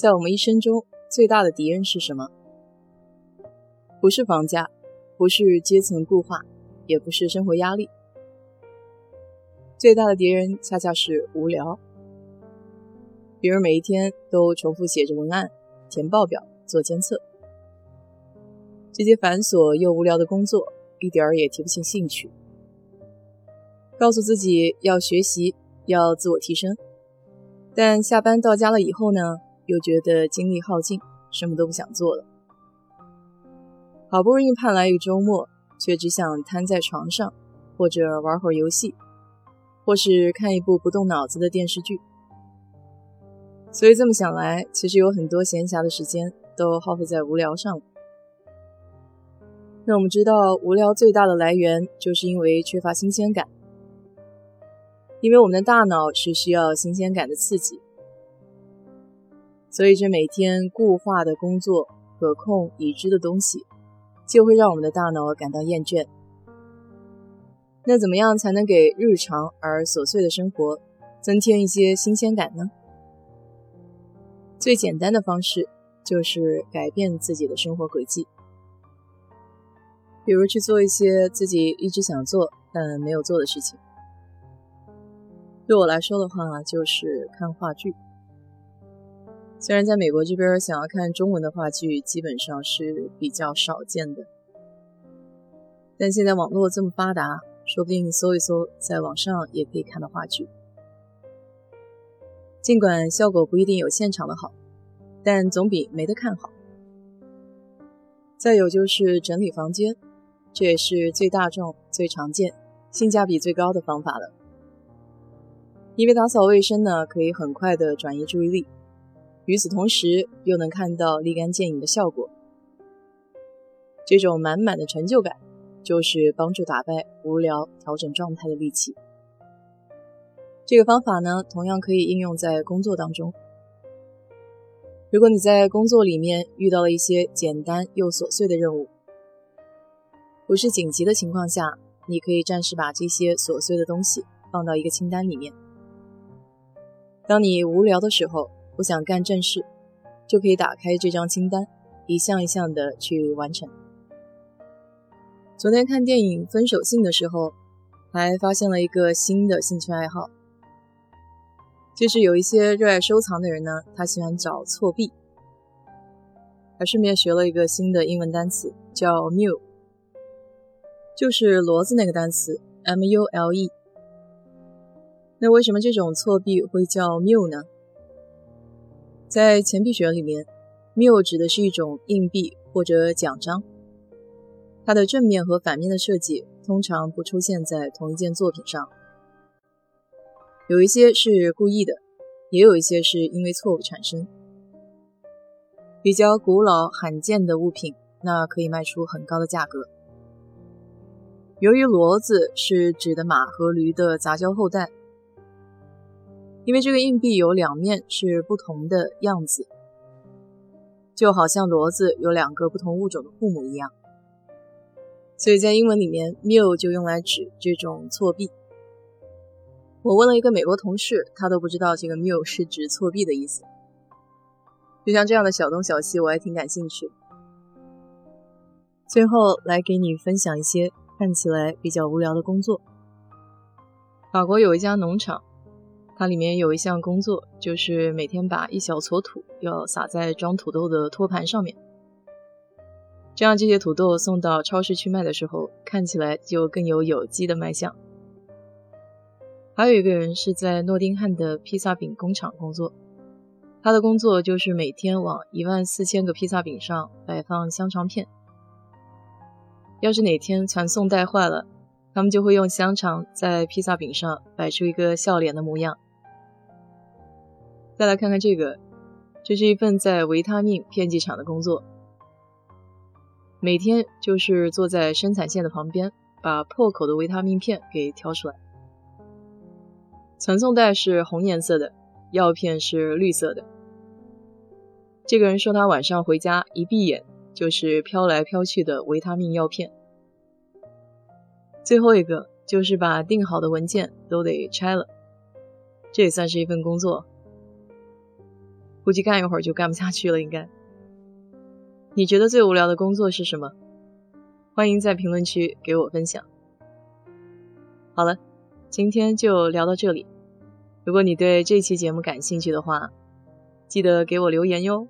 在我们一生中最大的敌人是什么？不是房价，不是阶层固化，也不是生活压力，最大的敌人恰恰是无聊。比如每一天都重复写着文案、填报表、做监测，这些繁琐又无聊的工作，一点儿也提不起兴趣。告诉自己要学习，要自我提升，但下班到家了以后呢，又觉得精力耗尽，什么都不想做了。好不容易盼来一个周末，却只想瘫在床上，或者玩会儿游戏，或是看一部不动脑子的电视剧。所以这么想来，其实有很多闲暇的时间都耗费在无聊上了。那我们知道，无聊最大的来源就是因为缺乏新鲜感，因为我们的大脑是需要新鲜感的刺激，所以这每天固化的工作、可控已知的东西。就会让我们的大脑感到厌倦。那怎么样才能给日常而琐碎的生活增添一些新鲜感呢？最简单的方式就是改变自己的生活轨迹，比如去做一些自己一直想做但没有做的事情。对我来说的话，就是看话剧。虽然在美国这边想要看中文的话剧基本上是比较少见的，但现在网络这么发达，说不定搜一搜，在网上也可以看到话剧。尽管效果不一定有现场的好，但总比没得看好。再有就是整理房间，这也是最大众、最常见、性价比最高的方法了。因为打扫卫生呢，可以很快的转移注意力。与此同时，又能看到立竿见影的效果，这种满满的成就感，就是帮助打败无聊、调整状态的利器。这个方法呢，同样可以应用在工作当中。如果你在工作里面遇到了一些简单又琐碎的任务，不是紧急的情况下，你可以暂时把这些琐碎的东西放到一个清单里面。当你无聊的时候，不想干正事，就可以打开这张清单，一项一项的去完成。昨天看电影《分手信》的时候，还发现了一个新的兴趣爱好，就是有一些热爱收藏的人呢，他喜欢找错币，还顺便学了一个新的英文单词，叫 mule，就是骡子那个单词 m u l e。那为什么这种错币会叫 mule 呢？在钱币学里面，mule 指的是一种硬币或者奖章，它的正面和反面的设计通常不出现在同一件作品上，有一些是故意的，也有一些是因为错误产生。比较古老罕见的物品，那可以卖出很高的价格。由于骡子是指的马和驴的杂交后代。因为这个硬币有两面是不同的样子，就好像骡子有两个不同物种的父母一样，所以在英文里面，mule 就用来指这种错币。我问了一个美国同事，他都不知道这个 mule 是指错币的意思。就像这样的小东小西，我还挺感兴趣。最后来给你分享一些看起来比较无聊的工作。法国有一家农场。它里面有一项工作，就是每天把一小撮土要撒在装土豆的托盘上面，这样这些土豆送到超市去卖的时候，看起来就更有有机的卖相。还有一个人是在诺丁汉的披萨饼工厂工作，他的工作就是每天往一万四千个披萨饼上摆放香肠片，要是哪天传送带坏了，他们就会用香肠在披萨饼上摆出一个笑脸的模样。再来看看这个，这是一份在维他命片剂厂的工作。每天就是坐在生产线的旁边，把破口的维他命片给挑出来。传送带是红颜色的，药片是绿色的。这个人说他晚上回家一闭眼就是飘来飘去的维他命药片。最后一个就是把订好的文件都得拆了，这也算是一份工作。估计干一会儿就干不下去了。应该，你觉得最无聊的工作是什么？欢迎在评论区给我分享。好了，今天就聊到这里。如果你对这期节目感兴趣的话，记得给我留言哟。